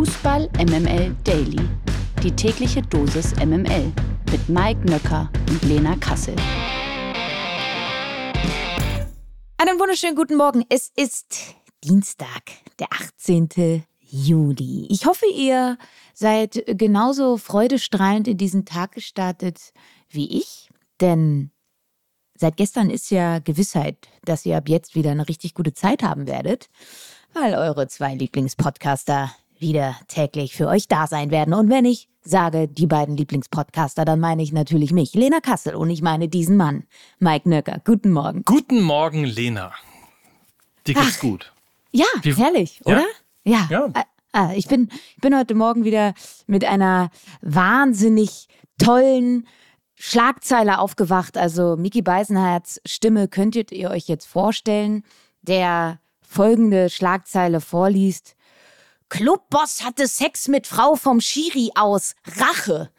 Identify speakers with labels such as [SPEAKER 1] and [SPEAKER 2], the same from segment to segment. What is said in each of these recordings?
[SPEAKER 1] Fußball MML Daily. Die tägliche Dosis MML mit Mike Nöcker und Lena Kassel.
[SPEAKER 2] Einen wunderschönen guten Morgen. Es ist Dienstag, der 18. Juli. Ich hoffe, ihr seid genauso freudestrahlend in diesen Tag gestartet wie ich, denn seit gestern ist ja Gewissheit, dass ihr ab jetzt wieder eine richtig gute Zeit haben werdet weil eure zwei Lieblingspodcaster wieder täglich für euch da sein werden. Und wenn ich sage, die beiden Lieblingspodcaster, dann meine ich natürlich mich, Lena Kassel, und ich meine diesen Mann, Mike Nöcker. Guten Morgen.
[SPEAKER 3] Guten Morgen, Lena. Dir geht's Ach, gut.
[SPEAKER 2] Ja, Wie, herrlich, oder? Ja. ja. ja. Ah, ich, bin, ich bin heute Morgen wieder mit einer wahnsinnig tollen Schlagzeile aufgewacht. Also Mickey Beisenherz Stimme könntet ihr euch jetzt vorstellen. Der folgende Schlagzeile vorliest. Clubboss hatte Sex mit Frau vom Schiri aus. Rache.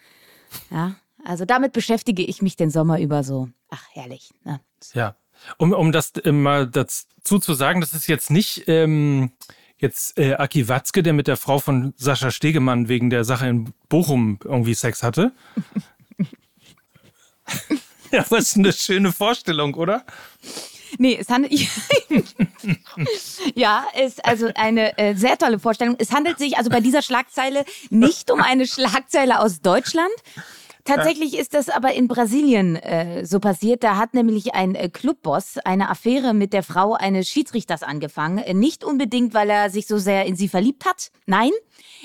[SPEAKER 2] Ja, also damit beschäftige ich mich den Sommer über so. Ach, herrlich. Ne?
[SPEAKER 3] Ja, um, um das äh, mal dazu zu sagen, das ist jetzt nicht ähm, jetzt äh, Aki Watzke, der mit der Frau von Sascha Stegemann wegen der Sache in Bochum irgendwie Sex hatte. ja, was ist eine schöne Vorstellung, oder?
[SPEAKER 2] Nee, es handelt. ja, ist also eine äh, sehr tolle Vorstellung. Es handelt sich also bei dieser Schlagzeile nicht um eine Schlagzeile aus Deutschland. Tatsächlich ist das aber in Brasilien äh, so passiert. Da hat nämlich ein äh, Clubboss eine Affäre mit der Frau eines Schiedsrichters angefangen. Äh, nicht unbedingt, weil er sich so sehr in sie verliebt hat. Nein,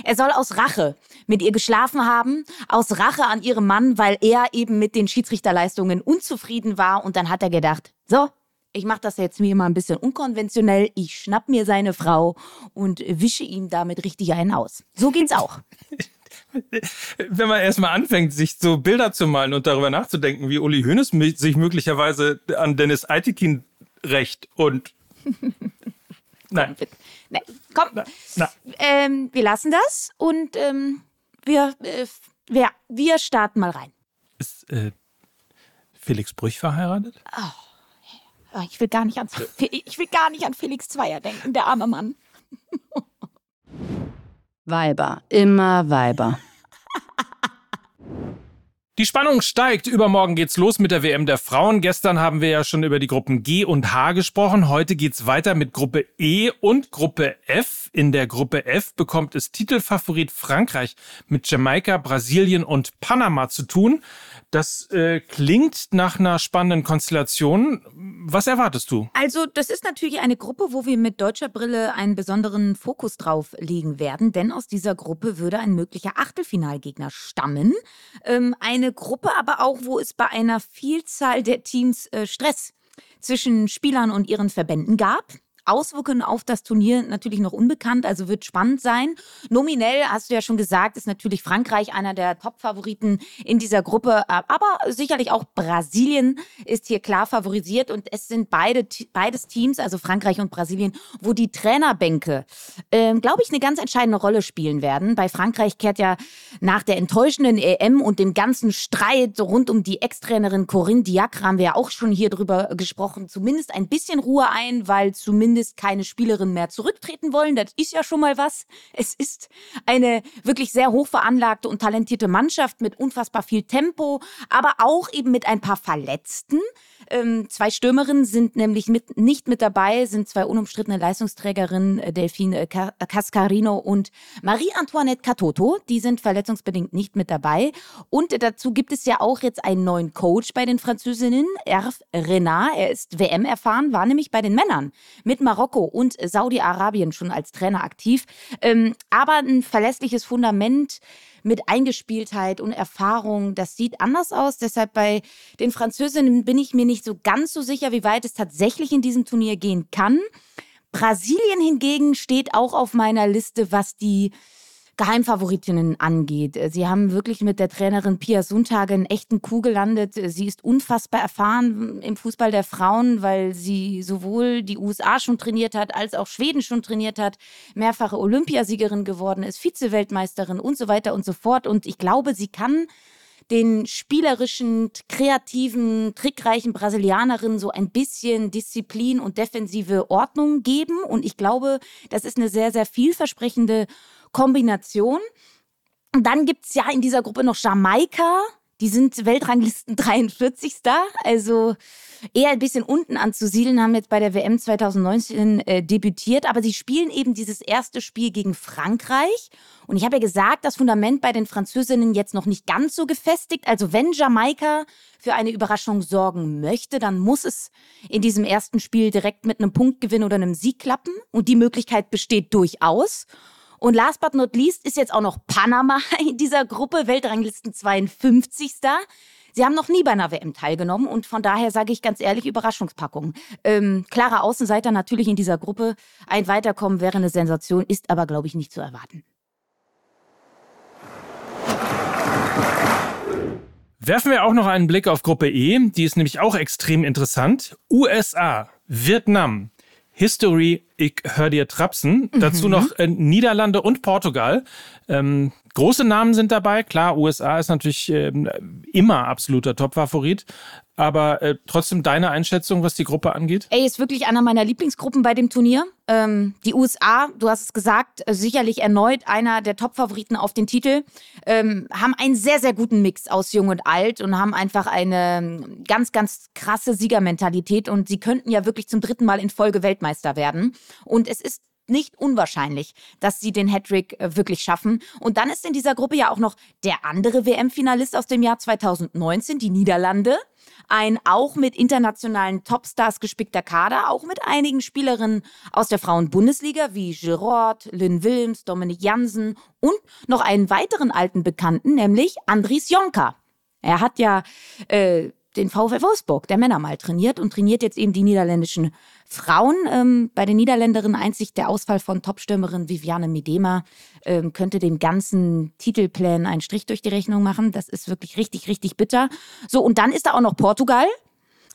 [SPEAKER 2] er soll aus Rache mit ihr geschlafen haben, aus Rache an ihrem Mann, weil er eben mit den Schiedsrichterleistungen unzufrieden war. Und dann hat er gedacht, so, ich mache das jetzt mir mal ein bisschen unkonventionell. Ich schnapp mir seine Frau und wische ihm damit richtig einen aus. So geht's auch.
[SPEAKER 3] Wenn man erstmal anfängt, sich so Bilder zu malen und darüber nachzudenken, wie Uli Hoeneß sich möglicherweise an Dennis Aitikin rächt und
[SPEAKER 2] Nein. Nein. Komm, na, na. Ähm, wir lassen das und ähm, wir, äh, wir, wir starten mal rein.
[SPEAKER 3] Ist äh, Felix Brüch verheiratet?
[SPEAKER 2] Oh. Ah, ich will gar nicht ans, ich will gar nicht an Felix Zweier denken, der arme Mann.
[SPEAKER 1] Weiber, immer Weiber.
[SPEAKER 3] Die Spannung steigt. Übermorgen geht's los mit der WM der Frauen. Gestern haben wir ja schon über die Gruppen G und H gesprochen. Heute geht's weiter mit Gruppe E und Gruppe F. In der Gruppe F bekommt es Titelfavorit Frankreich mit Jamaika, Brasilien und Panama zu tun. Das äh, klingt nach einer spannenden Konstellation. Was erwartest du?
[SPEAKER 2] Also, das ist natürlich eine Gruppe, wo wir mit deutscher Brille einen besonderen Fokus drauf legen werden, denn aus dieser Gruppe würde ein möglicher Achtelfinalgegner stammen. Ähm, eine Gruppe aber auch, wo es bei einer Vielzahl der Teams äh, Stress zwischen Spielern und ihren Verbänden gab. Auswirkungen auf das Turnier natürlich noch unbekannt, also wird spannend sein. Nominell, hast du ja schon gesagt, ist natürlich Frankreich einer der Top-Favoriten in dieser Gruppe, aber sicherlich auch Brasilien ist hier klar favorisiert und es sind beide, beides Teams, also Frankreich und Brasilien, wo die Trainerbänke, äh, glaube ich, eine ganz entscheidende Rolle spielen werden. Bei Frankreich kehrt ja nach der enttäuschenden EM und dem ganzen Streit rund um die Ex-Trainerin Corinne Diacre haben wir ja auch schon hier drüber gesprochen, zumindest ein bisschen Ruhe ein, weil zumindest zumindest keine Spielerin mehr zurücktreten wollen. Das ist ja schon mal was. Es ist eine wirklich sehr hoch veranlagte und talentierte Mannschaft mit unfassbar viel Tempo, aber auch eben mit ein paar Verletzten. Ähm, zwei Stürmerinnen sind nämlich mit, nicht mit dabei, sind zwei unumstrittene Leistungsträgerinnen, äh, Delphine äh, Cascarino und Marie-Antoinette Catoto. Die sind verletzungsbedingt nicht mit dabei. Und dazu gibt es ja auch jetzt einen neuen Coach bei den Französinnen, Herv Renard. Er ist WM erfahren, war nämlich bei den Männern mit Marokko und Saudi-Arabien schon als Trainer aktiv. Ähm, aber ein verlässliches Fundament mit Eingespieltheit und Erfahrung. Das sieht anders aus. Deshalb bei den Französinnen bin ich mir nicht so ganz so sicher, wie weit es tatsächlich in diesem Turnier gehen kann. Brasilien hingegen steht auch auf meiner Liste, was die Geheimfavoritinnen angeht. Sie haben wirklich mit der Trainerin Pia Sundhage einen echten Coup gelandet. Sie ist unfassbar erfahren im Fußball der Frauen, weil sie sowohl die USA schon trainiert hat, als auch Schweden schon trainiert hat, mehrfache Olympiasiegerin geworden ist, Vize-Weltmeisterin und so weiter und so fort. Und ich glaube, sie kann den spielerischen, kreativen, trickreichen Brasilianerinnen so ein bisschen Disziplin und defensive Ordnung geben. Und ich glaube, das ist eine sehr, sehr vielversprechende Kombination. Und dann gibt es ja in dieser Gruppe noch Jamaika. Die sind Weltranglisten 43. Also eher ein bisschen unten anzusiedeln, haben jetzt bei der WM 2019 äh, debütiert, aber sie spielen eben dieses erste Spiel gegen Frankreich. Und ich habe ja gesagt, das Fundament bei den Französinnen jetzt noch nicht ganz so gefestigt. Also wenn Jamaika für eine Überraschung sorgen möchte, dann muss es in diesem ersten Spiel direkt mit einem Punktgewinn oder einem Sieg klappen. Und die Möglichkeit besteht durchaus. Und last but not least ist jetzt auch noch Panama in dieser Gruppe, Weltranglisten 52. Sie haben noch nie bei einer WM teilgenommen und von daher sage ich ganz ehrlich, Überraschungspackung. Ähm, klarer Außenseiter natürlich in dieser Gruppe. Ein Weiterkommen wäre eine Sensation, ist aber, glaube ich, nicht zu erwarten.
[SPEAKER 3] Werfen wir auch noch einen Blick auf Gruppe E, die ist nämlich auch extrem interessant. USA, Vietnam, History, ich höre dir trapsen. Mhm. Dazu noch äh, Niederlande und Portugal. Ähm, große Namen sind dabei. Klar, USA ist natürlich äh, immer absoluter Top-Favorit. Aber äh, trotzdem deine Einschätzung, was die Gruppe angeht?
[SPEAKER 2] Ey, ist wirklich einer meiner Lieblingsgruppen bei dem Turnier. Ähm, die USA, du hast es gesagt, äh, sicherlich erneut einer der Top-Favoriten auf den Titel, ähm, haben einen sehr, sehr guten Mix aus Jung und Alt und haben einfach eine ähm, ganz, ganz krasse Siegermentalität und sie könnten ja wirklich zum dritten Mal in Folge Weltmeister werden. Und es ist nicht unwahrscheinlich, dass sie den Hattrick äh, wirklich schaffen. Und dann ist in dieser Gruppe ja auch noch der andere WM-Finalist aus dem Jahr 2019, die Niederlande ein auch mit internationalen Topstars gespickter Kader, auch mit einigen Spielerinnen aus der Frauenbundesliga wie Girard, Lynn Wilms, Dominik Jansen und noch einen weiteren alten Bekannten, nämlich Andries Jonka. Er hat ja äh, den VfL Wolfsburg, der Männer mal trainiert und trainiert jetzt eben die niederländischen Frauen. Ähm, bei den Niederländerinnen einzig der Ausfall von Topstürmerin Viviane Midema ähm, könnte den ganzen Titelplänen einen Strich durch die Rechnung machen. Das ist wirklich richtig, richtig bitter. So, und dann ist da auch noch Portugal.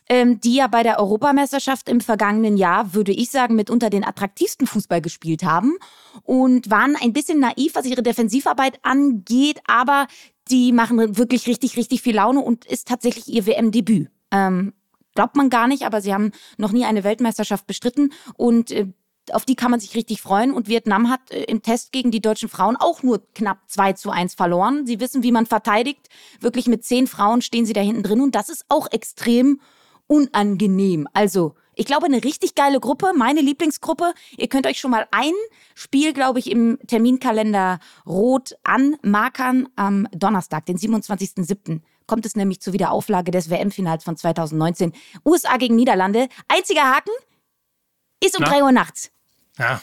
[SPEAKER 2] Ähm, die ja bei der Europameisterschaft im vergangenen Jahr, würde ich sagen, mitunter den attraktivsten Fußball gespielt haben und waren ein bisschen naiv, was ihre Defensivarbeit angeht, aber die machen wirklich richtig, richtig viel Laune und ist tatsächlich ihr WM-Debüt. Ähm, glaubt man gar nicht, aber sie haben noch nie eine Weltmeisterschaft bestritten und äh, auf die kann man sich richtig freuen. Und Vietnam hat äh, im Test gegen die deutschen Frauen auch nur knapp 2 zu 1 verloren. Sie wissen, wie man verteidigt. Wirklich mit zehn Frauen stehen sie da hinten drin und das ist auch extrem unangenehm. Also ich glaube, eine richtig geile Gruppe, meine Lieblingsgruppe. Ihr könnt euch schon mal ein Spiel, glaube ich, im Terminkalender rot anmarkern am Donnerstag, den 27.07. Kommt es nämlich zur Wiederauflage des WM-Finals von 2019. USA gegen Niederlande. Einziger Haken ist um Na? 3 Uhr nachts.
[SPEAKER 3] Ja,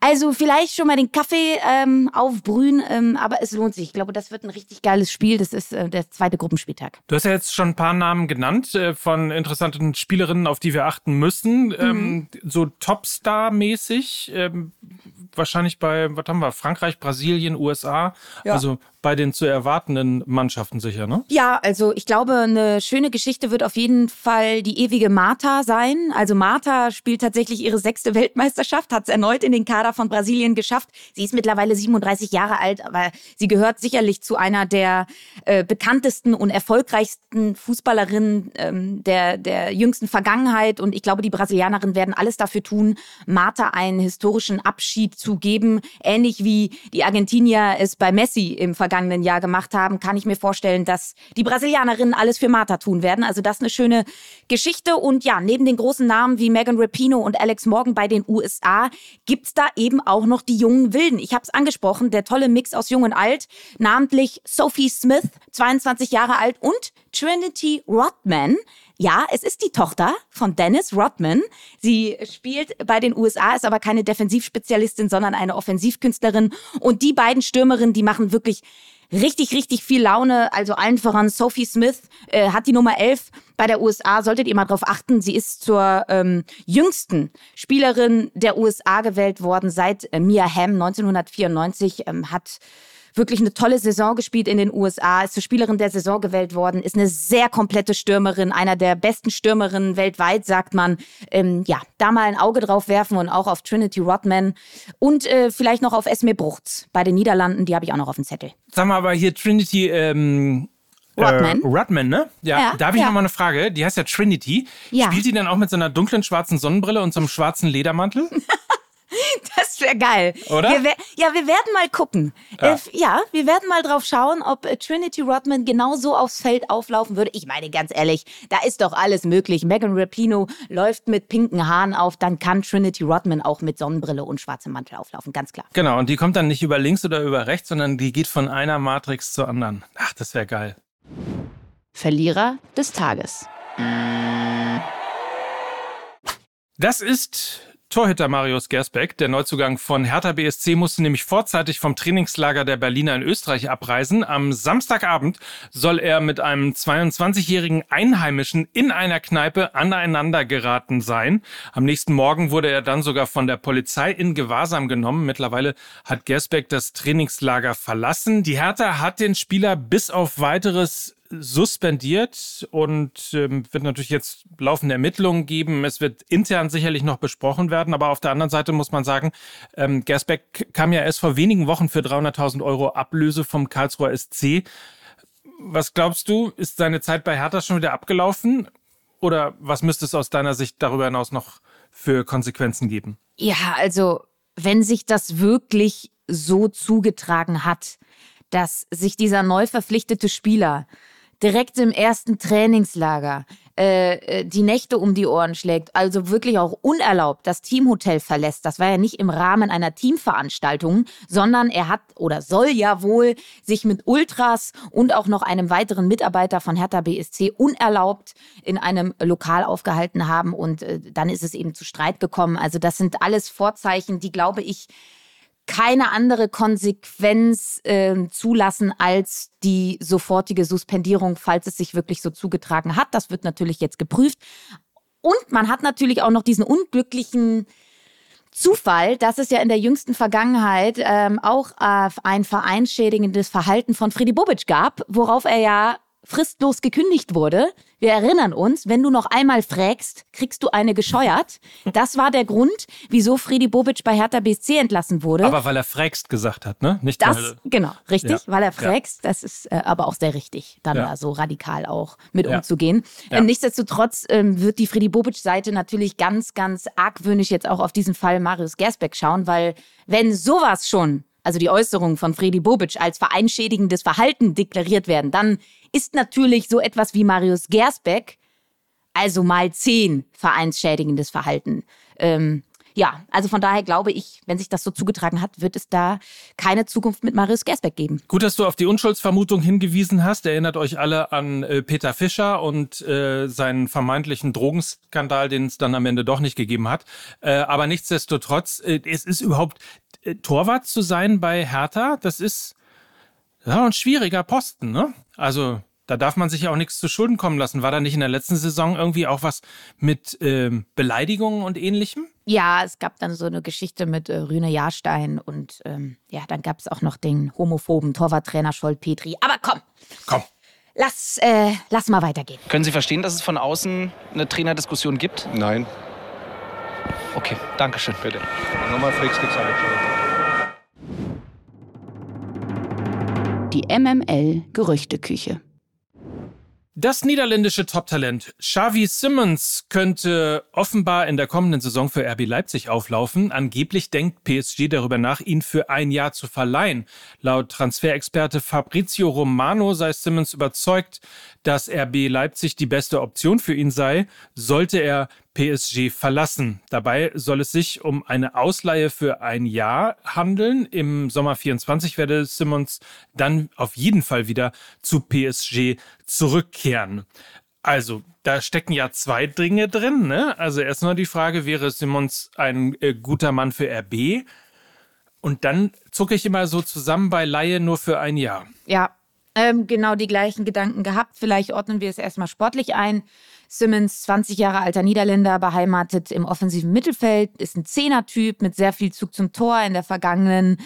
[SPEAKER 2] also vielleicht schon mal den Kaffee ähm, aufbrühen, ähm, aber es lohnt sich. Ich glaube, das wird ein richtig geiles Spiel. Das ist äh, der zweite Gruppenspieltag.
[SPEAKER 3] Du hast ja jetzt schon ein paar Namen genannt äh, von interessanten Spielerinnen, auf die wir achten müssen. Mhm. Ähm, so Topstar-mäßig. Ähm, wahrscheinlich bei, was haben wir, Frankreich, Brasilien, USA. Ja. Also bei den zu erwartenden Mannschaften sicher, ne?
[SPEAKER 2] Ja, also ich glaube, eine schöne Geschichte wird auf jeden Fall die ewige Marta sein. Also Marta spielt tatsächlich ihre sechste Weltmeisterschaft, hat es erneut in den Kader von Brasilien geschafft. Sie ist mittlerweile 37 Jahre alt, aber sie gehört sicherlich zu einer der äh, bekanntesten und erfolgreichsten Fußballerinnen ähm, der, der jüngsten Vergangenheit. Und ich glaube, die Brasilianerinnen werden alles dafür tun, Marta einen historischen Abschied zu geben. Ähnlich wie die Argentinier es bei Messi im vergangenen vergangenen Jahr gemacht haben, kann ich mir vorstellen, dass die Brasilianerinnen alles für Marta tun werden. Also das ist eine schöne Geschichte. Und ja, neben den großen Namen wie Megan Rapino und Alex Morgan bei den USA gibt es da eben auch noch die jungen Wilden. Ich habe es angesprochen, der tolle Mix aus Jung und Alt, namentlich Sophie Smith, 22 Jahre alt, und Trinity Rodman, ja, es ist die Tochter von Dennis Rodman. Sie spielt bei den USA, ist aber keine Defensivspezialistin, sondern eine Offensivkünstlerin. Und die beiden Stürmerinnen, die machen wirklich richtig, richtig viel Laune. Also allen voran Sophie Smith äh, hat die Nummer 11 bei der USA. Solltet ihr mal drauf achten. Sie ist zur ähm, jüngsten Spielerin der USA gewählt worden seit äh, Mia Hamm 1994. Ähm, hat wirklich eine tolle Saison gespielt in den USA, ist zur Spielerin der Saison gewählt worden, ist eine sehr komplette Stürmerin, einer der besten Stürmerinnen weltweit, sagt man. Ähm, ja, da mal ein Auge drauf werfen und auch auf Trinity Rodman und äh, vielleicht noch auf Esme Bruchts bei den Niederlanden, die habe ich auch noch auf dem Zettel.
[SPEAKER 3] Sag mal, aber hier Trinity, ähm
[SPEAKER 2] Rodman.
[SPEAKER 3] Äh, Rodman, ne? Ja. ja da habe ich ja. noch mal eine Frage. Die heißt ja Trinity. Ja. Spielt die dann auch mit so einer dunklen schwarzen Sonnenbrille und so einem schwarzen Ledermantel?
[SPEAKER 2] Das wäre geil.
[SPEAKER 3] Oder?
[SPEAKER 2] Wir ja, wir werden mal gucken. Ja. Äh, ja. wir werden mal drauf schauen, ob äh, Trinity Rodman genau so aufs Feld auflaufen würde. Ich meine, ganz ehrlich, da ist doch alles möglich. Megan Rapino läuft mit pinken Haaren auf, dann kann Trinity Rodman auch mit Sonnenbrille und schwarzem Mantel auflaufen, ganz klar.
[SPEAKER 3] Genau, und die kommt dann nicht über links oder über rechts, sondern die geht von einer Matrix zur anderen. Ach, das wäre geil.
[SPEAKER 1] Verlierer des Tages.
[SPEAKER 3] Das ist Torhüter Marius Gersbeck, der Neuzugang von Hertha BSC, musste nämlich vorzeitig vom Trainingslager der Berliner in Österreich abreisen. Am Samstagabend soll er mit einem 22-jährigen Einheimischen in einer Kneipe aneinander geraten sein. Am nächsten Morgen wurde er dann sogar von der Polizei in Gewahrsam genommen. Mittlerweile hat Gersbeck das Trainingslager verlassen. Die Hertha hat den Spieler bis auf weiteres suspendiert und ähm, wird natürlich jetzt laufende Ermittlungen geben. Es wird intern sicherlich noch besprochen werden, aber auf der anderen Seite muss man sagen, ähm, Gersbeck kam ja erst vor wenigen Wochen für 300.000 Euro Ablöse vom Karlsruher SC. Was glaubst du, ist seine Zeit bei Hertha schon wieder abgelaufen? Oder was müsste es aus deiner Sicht darüber hinaus noch für Konsequenzen geben?
[SPEAKER 2] Ja, also wenn sich das wirklich so zugetragen hat, dass sich dieser neu verpflichtete Spieler direkt im ersten Trainingslager äh, äh, die Nächte um die Ohren schlägt, also wirklich auch unerlaubt das Teamhotel verlässt. Das war ja nicht im Rahmen einer Teamveranstaltung, sondern er hat oder soll ja wohl sich mit Ultras und auch noch einem weiteren Mitarbeiter von Hertha BSC unerlaubt in einem Lokal aufgehalten haben und äh, dann ist es eben zu Streit gekommen. Also das sind alles Vorzeichen, die glaube ich keine andere Konsequenz äh, zulassen als die sofortige Suspendierung, falls es sich wirklich so zugetragen hat. Das wird natürlich jetzt geprüft. Und man hat natürlich auch noch diesen unglücklichen Zufall, dass es ja in der jüngsten Vergangenheit ähm, auch äh, ein vereinschädigendes Verhalten von Freddy Bobic gab, worauf er ja fristlos gekündigt wurde. Wir erinnern uns, wenn du noch einmal fragst, kriegst du eine gescheuert. Das war der Grund, wieso Freddy Bobic bei Hertha BSC entlassen wurde.
[SPEAKER 3] Aber weil er fragst gesagt hat, ne?
[SPEAKER 2] Nicht das, weil, genau, richtig, ja. weil er fragst. Ja. Das ist äh, aber auch sehr richtig, dann ja. da so radikal auch mit umzugehen. Äh, nichtsdestotrotz ähm, wird die Freddy Bobic-Seite natürlich ganz, ganz argwöhnisch jetzt auch auf diesen Fall Marius Gersbeck schauen, weil wenn sowas schon also die Äußerungen von Freddy Bobic als vereinschädigendes Verhalten deklariert werden, dann ist natürlich so etwas wie Marius Gersbeck, also mal zehn vereinsschädigendes Verhalten. Ähm, ja, also von daher glaube ich, wenn sich das so zugetragen hat, wird es da keine Zukunft mit Marius Gersbeck geben.
[SPEAKER 3] Gut, dass du auf die Unschuldsvermutung hingewiesen hast. Erinnert euch alle an äh, Peter Fischer und äh, seinen vermeintlichen Drogenskandal, den es dann am Ende doch nicht gegeben hat. Äh, aber nichtsdestotrotz, äh, es ist überhaupt äh, Torwart zu sein bei Hertha, das ist ja, ein schwieriger Posten, ne? Also, da darf man sich ja auch nichts zu Schulden kommen lassen. War da nicht in der letzten Saison irgendwie auch was mit ähm, Beleidigungen und ähnlichem?
[SPEAKER 2] Ja, es gab dann so eine Geschichte mit äh, Rüne Jahrstein und ähm, ja, dann gab es auch noch den homophoben Torwarttrainer Scholt Petri. Aber komm.
[SPEAKER 3] Komm.
[SPEAKER 2] Lass, äh, lass mal weitergehen.
[SPEAKER 4] Können Sie verstehen, dass es von außen eine Trainerdiskussion gibt?
[SPEAKER 5] Nein.
[SPEAKER 4] Okay, danke schön.
[SPEAKER 5] Bitte. Nochmal Flix gezeigt.
[SPEAKER 1] Die MML Gerüchteküche.
[SPEAKER 3] Das niederländische Top-Talent Xavi Simmons könnte offenbar in der kommenden Saison für RB Leipzig auflaufen. Angeblich denkt PSG darüber nach, ihn für ein Jahr zu verleihen. Laut Transferexperte Fabrizio Romano sei Simmons überzeugt, dass RB Leipzig die beste Option für ihn sei, sollte er PSG verlassen. Dabei soll es sich um eine Ausleihe für ein Jahr handeln. Im Sommer 24 werde Simmons dann auf jeden Fall wieder zu PSG zurückkehren. Also, da stecken ja zwei Dinge drin. Ne? Also erstmal die Frage, wäre Simmons ein äh, guter Mann für RB? Und dann zucke ich immer so zusammen bei Laie nur für ein Jahr.
[SPEAKER 2] Ja, ähm, genau die gleichen Gedanken gehabt. Vielleicht ordnen wir es erstmal sportlich ein. Simmons, 20 Jahre alter Niederländer, beheimatet im offensiven Mittelfeld, ist ein Zehner-Typ mit sehr viel Zug zum Tor in der vergangenen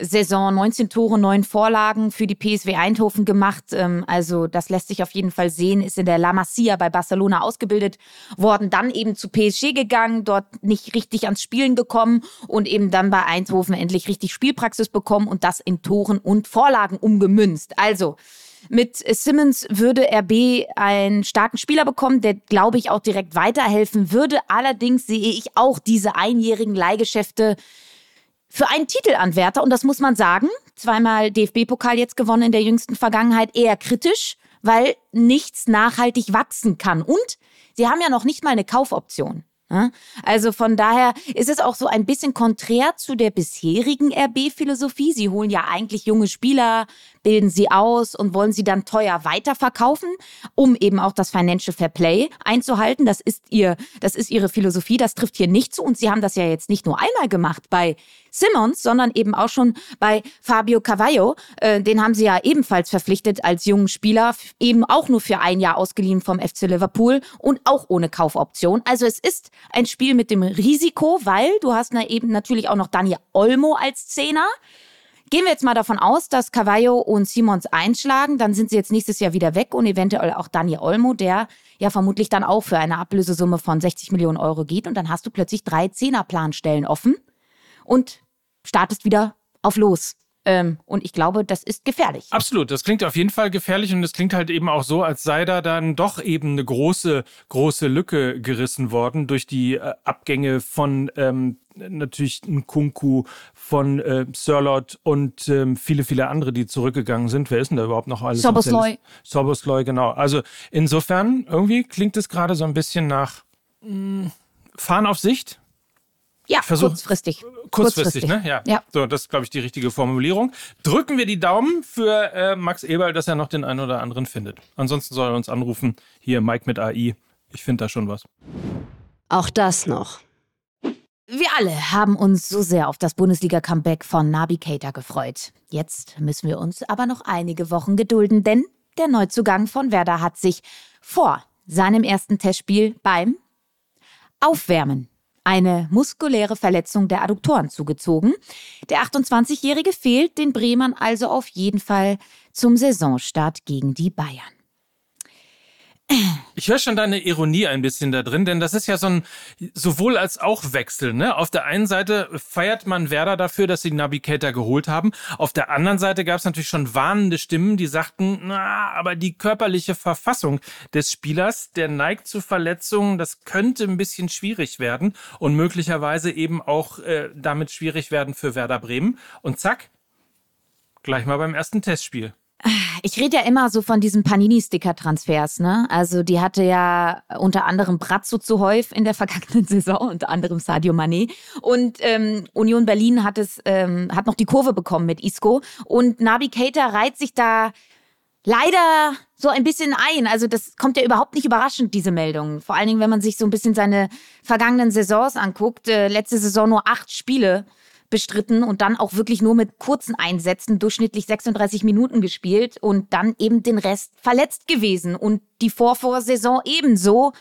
[SPEAKER 2] Saison. 19 Tore, 9 Vorlagen für die PSW Eindhoven gemacht. Ähm, also das lässt sich auf jeden Fall sehen. Ist in der La Masia bei Barcelona ausgebildet worden, dann eben zu PSG gegangen, dort nicht richtig ans Spielen gekommen und eben dann bei Eindhoven endlich richtig Spielpraxis bekommen und das in Toren und Vorlagen umgemünzt. Also Mit Simmons würde RB einen starken Spieler bekommen, der, glaube ich, auch direkt weiterhelfen würde. Allerdings sehe ich auch diese einjährigen Leihgeschäfte für einen Titelanwärter, und das muss man sagen, zweimal DFB-Pokal jetzt gewonnen in der jüngsten Vergangenheit, eher kritisch, weil nichts nachhaltig wachsen kann. Und sie haben ja noch nicht mal eine Kaufoption. Also von daher ist es auch so ein bisschen konträr zu der bisherigen RB-Philosophie. Sie holen ja eigentlich junge Spieler, bilden sie aus und wollen sie dann teuer weiterverkaufen, um eben auch das Financial Fair Play einzuhalten. Das ist ihr, das ist ihre Philosophie. Das trifft hier nicht zu. Und sie haben das ja jetzt nicht nur einmal gemacht bei Simmons, sondern eben auch schon bei Fabio Cavallo. Äh, den haben sie ja ebenfalls verpflichtet als jungen Spieler, eben auch nur für ein Jahr ausgeliehen vom FC Liverpool und auch ohne Kaufoption. Also es ist ein Spiel mit dem Risiko, weil du hast na eben natürlich auch noch Daniel Olmo als Zehner. Gehen wir jetzt mal davon aus, dass Cavallo und Simons einschlagen, dann sind sie jetzt nächstes Jahr wieder weg und eventuell auch Daniel Olmo, der ja vermutlich dann auch für eine Ablösesumme von 60 Millionen Euro geht und dann hast du plötzlich drei Zehnerplanstellen offen und startest wieder auf los. Ähm, und ich glaube, das ist gefährlich.
[SPEAKER 3] Absolut, das klingt auf jeden Fall gefährlich und es klingt halt eben auch so, als sei da dann doch eben eine große, große Lücke gerissen worden durch die äh, Abgänge von ähm, natürlich Kunku, von äh, Sirlot und ähm, viele, viele andere, die zurückgegangen sind. Wer ist denn da überhaupt noch alles?
[SPEAKER 2] Sobosloy.
[SPEAKER 3] Sobosloy, genau. Also insofern, irgendwie klingt es gerade so ein bisschen nach mh, hm, Fahren auf Sicht.
[SPEAKER 2] Ja, Versuch, kurzfristig.
[SPEAKER 3] kurzfristig. Kurzfristig, ne? Ja. ja. So, das ist, glaube ich, die richtige Formulierung. Drücken wir die Daumen für äh, Max Eberl, dass er noch den einen oder anderen findet. Ansonsten soll er uns anrufen. Hier, Mike mit AI. Ich finde da schon was.
[SPEAKER 1] Auch das noch.
[SPEAKER 2] Wir alle haben uns so sehr auf das Bundesliga-Comeback von Nabi Keita gefreut. Jetzt müssen wir uns aber noch einige Wochen gedulden, denn der Neuzugang von Werder hat sich vor seinem ersten Testspiel beim Aufwärmen eine muskuläre Verletzung der Adduktoren zugezogen. Der 28-Jährige fehlt den Bremern also auf jeden Fall zum Saisonstart gegen die Bayern.
[SPEAKER 3] Ich höre schon deine Ironie ein bisschen da drin, denn das ist ja so ein sowohl als auch Wechsel. Ne? Auf der einen Seite feiert man Werder dafür, dass sie Navigator geholt haben. Auf der anderen Seite gab es natürlich schon warnende Stimmen, die sagten, na, aber die körperliche Verfassung des Spielers, der neigt zu Verletzungen, das könnte ein bisschen schwierig werden und möglicherweise eben auch äh, damit schwierig werden für Werder Bremen. Und zack, gleich mal beim ersten Testspiel.
[SPEAKER 2] Ich rede ja immer so von diesen Panini-Sticker-Transfers, ne? Also die hatte ja unter anderem Brazzo zu Häuf in der vergangenen Saison, unter anderem Sadio Mané. Und ähm, Union Berlin hat es, ähm, hat noch die Kurve bekommen mit Isco. Und Nabi Keita reiht sich da leider so ein bisschen ein. Also das kommt ja überhaupt nicht überraschend, diese Meldung. Vor allen Dingen, wenn man sich so ein bisschen seine vergangenen Saisons anguckt. Äh, letzte Saison nur acht Spiele bestritten und dann auch wirklich nur mit kurzen Einsätzen, durchschnittlich 36 Minuten gespielt und dann eben den Rest verletzt gewesen und die Vorvorsaison ebenso.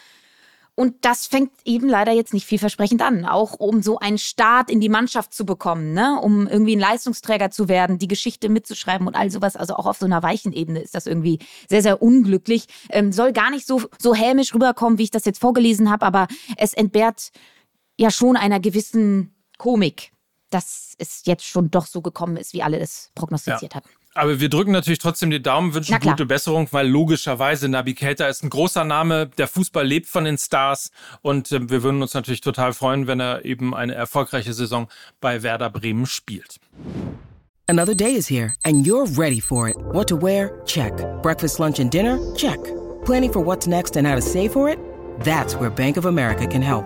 [SPEAKER 2] Und das fängt eben leider jetzt nicht vielversprechend an, auch um so einen Start in die Mannschaft zu bekommen, ne? um irgendwie ein Leistungsträger zu werden, die Geschichte mitzuschreiben und all sowas. Also auch auf so einer weichen Ebene ist das irgendwie sehr, sehr unglücklich. Ähm, soll gar nicht so, so hämisch rüberkommen, wie ich das jetzt vorgelesen habe, aber es entbehrt ja schon einer gewissen Komik dass es jetzt schon doch so gekommen ist, wie alle es prognostiziert ja. hatten.
[SPEAKER 3] Aber wir drücken natürlich trotzdem die Daumen, wünschen gute Besserung, weil logischerweise Nabi Keita ist ein großer Name. Der Fußball lebt von den Stars und äh, wir würden uns natürlich total freuen, wenn er eben eine erfolgreiche Saison bei Werder Bremen spielt.
[SPEAKER 6] Another day is here and you're ready for it. What to wear? Check. Breakfast, lunch and dinner? Check. Planning for what's next and how to save for it? That's where Bank of America can help.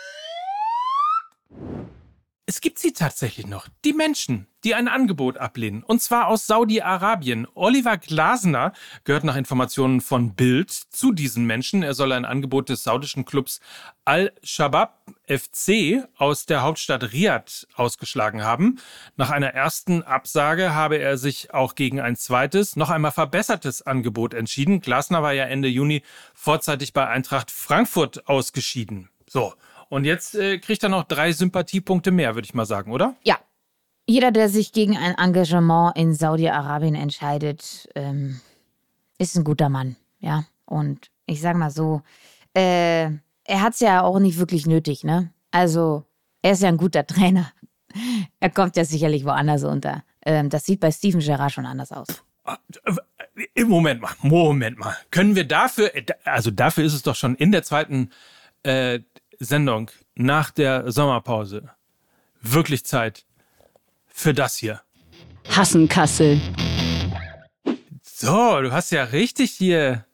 [SPEAKER 3] Es gibt sie tatsächlich noch. Die Menschen, die ein Angebot ablehnen. Und zwar aus Saudi-Arabien. Oliver Glasner gehört nach Informationen von Bild zu diesen Menschen. Er soll ein Angebot des saudischen Clubs Al-Shabaab FC aus der Hauptstadt Riyadh ausgeschlagen haben. Nach einer ersten Absage habe er sich auch gegen ein zweites, noch einmal verbessertes Angebot entschieden. Glasner war ja Ende Juni vorzeitig bei Eintracht Frankfurt ausgeschieden. So. Und jetzt äh, kriegt er noch drei Sympathiepunkte mehr, würde ich mal sagen, oder?
[SPEAKER 2] Ja. Jeder, der sich gegen ein Engagement in Saudi-Arabien entscheidet, ähm, ist ein guter Mann. Ja. Und ich sag mal so, äh, er hat es ja auch nicht wirklich nötig, ne? Also, er ist ja ein guter Trainer. Er kommt ja sicherlich woanders unter. Ähm, das sieht bei Steven Gerrard schon anders aus.
[SPEAKER 3] Äh, Moment mal, Moment mal. Können wir dafür, äh, also dafür ist es doch schon in der zweiten äh, Sendung nach der Sommerpause wirklich Zeit für das hier.
[SPEAKER 1] Hassen Kassel.
[SPEAKER 3] So, du hast ja richtig hier.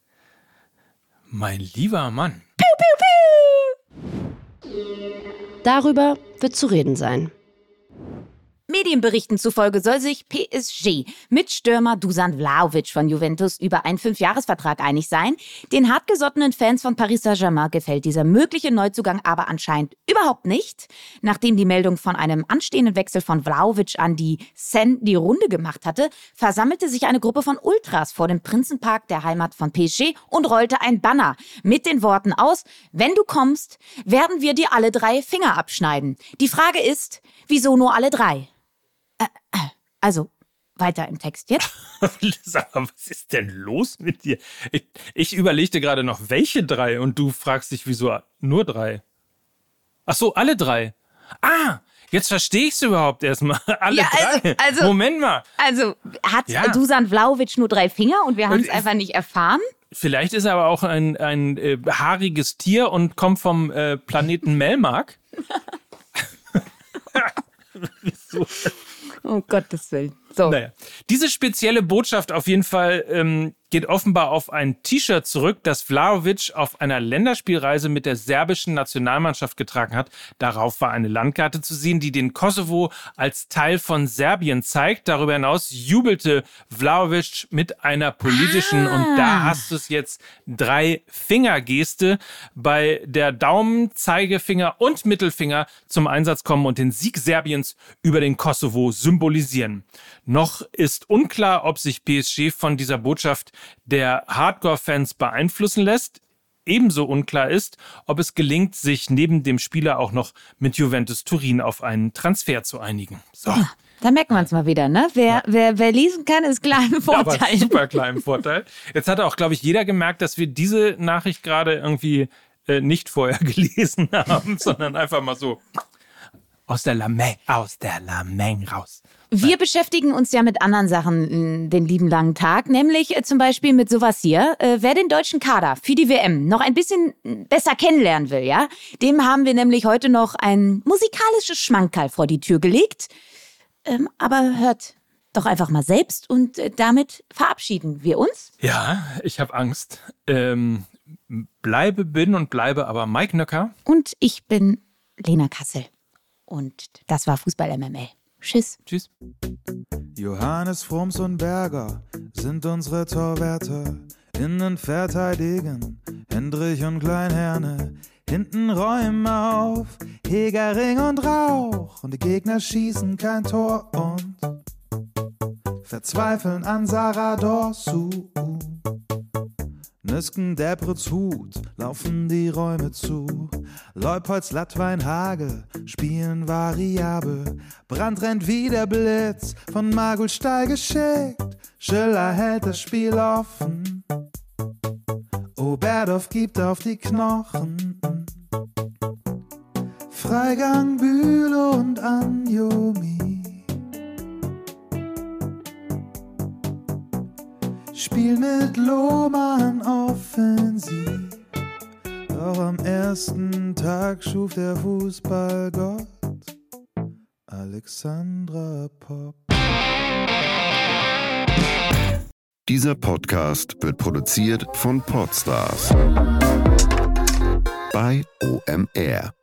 [SPEAKER 3] Mein lieber Mann.
[SPEAKER 1] Darüber wird zu reden sein.
[SPEAKER 2] Medienberichten zufolge soll sich PSG mit Stürmer Dusan Vlahovic von Juventus über einen Fünfjahresvertrag einig sein. Den hartgesottenen Fans von Paris Saint-Germain gefällt dieser mögliche Neuzugang aber anscheinend überhaupt nicht. Nachdem die Meldung von einem anstehenden Wechsel von Vlahovic an die Seine die Runde gemacht hatte, versammelte sich eine Gruppe von Ultras vor dem Prinzenpark der Heimat von PSG und rollte ein Banner mit den Worten aus, wenn du kommst, werden wir dir alle drei Finger abschneiden. Die Frage ist, wieso nur alle drei? Also, weiter im Text jetzt.
[SPEAKER 3] Mal, was ist denn los mit dir? Ich, ich überlegte gerade noch, welche drei und du fragst dich, wieso nur drei? Ach so, alle drei. Ah, jetzt verstehe ich es überhaupt erstmal. Alle
[SPEAKER 2] Ja, also-
[SPEAKER 3] drei.
[SPEAKER 2] also-
[SPEAKER 3] Moment mal.
[SPEAKER 2] Also, hat
[SPEAKER 3] Ja.
[SPEAKER 2] Dusan Vlahovic nur drei Finger und wir haben es einfach nicht erfahren?
[SPEAKER 3] Vielleicht ist er aber auch ein, ein äh, haariges Tier und kommt vom äh, Planeten Melmark. Wieso?
[SPEAKER 2] Oh Gottes Willen. So.
[SPEAKER 3] Naja, diese spezielle Botschaft auf jeden Fall ähm, geht offenbar auf ein T-Shirt zurück, das Vlahovic auf einer Länderspielreise mit der serbischen Nationalmannschaft getragen hat. Darauf war eine Landkarte zu sehen, die den Kosovo als Teil von Serbien zeigt. Darüber hinaus jubelte Vlahovic mit einer politischen, und da hast du es jetzt, drei Fingergeste, bei der Daumen, Zeigefinger und Mittelfinger zum Einsatz kommen und den Sieg Serbiens über den Kosovo symbolisieren. Noch ist unklar, ob sich PSG von dieser Botschaft der Hardcore-Fans beeinflussen lässt. Ebenso unklar ist, ob es gelingt, sich neben dem Spieler auch noch mit Juventus Turin auf einen Transfer zu einigen. So.
[SPEAKER 2] Da merken wir es mal wieder, ne? Wer, wer, wer lesen kann, ist klar im Vorteil.
[SPEAKER 3] super kleinen Vorteil. Jetzt hat auch, glaube ich, jeder gemerkt, dass wir diese Nachricht gerade irgendwie äh, nicht vorher gelesen haben, sondern einfach mal so aus der Lameng, aus der Lameng raus.
[SPEAKER 2] Wir beschäftigen uns ja mit anderen Sachen mh, den lieben langen Tag, nämlich äh, zum Beispiel mit sowas hier. Äh, wer den deutschen Kader für die WM noch ein bisschen mh, besser kennenlernen will, ja, dem haben wir nämlich heute noch ein musikalisches Schmankerl vor die Tür gelegt. Ähm, aber hört doch einfach mal selbst und äh, damit verabschieden wir uns.
[SPEAKER 3] Ja, ich habe Angst. Ähm, bleibe, bin und bleibe aber Mike Nöcker.
[SPEAKER 2] Und ich bin Lena Kassel. Und das war Fußball MML. Tschüss.
[SPEAKER 3] Tschüss.
[SPEAKER 7] Johannes Frums und Berger sind unsere Torwärter. Innen verteidigen Hendrich und Kleinherne. Hinten räumen auf Hegering und Rauch. Und die Gegner schießen kein Tor und verzweifeln an Sarah Dorsu. Nüsken Debrets Hut laufen die Räume zu. Leupolds Lattwein Hagel spielen variabel. Brand rennt wie der Blitz von Magulstall geschickt. Schiller hält das Spiel offen. Oberdorf gibt auf die Knochen. Freigang Bühle und Anjomi. Spiel mit Lohmann offensiv. Doch am ersten Tag schuf der Fußballgott Alexandra Pop.
[SPEAKER 8] Dieser Podcast wird produziert von Podstars bei OMR.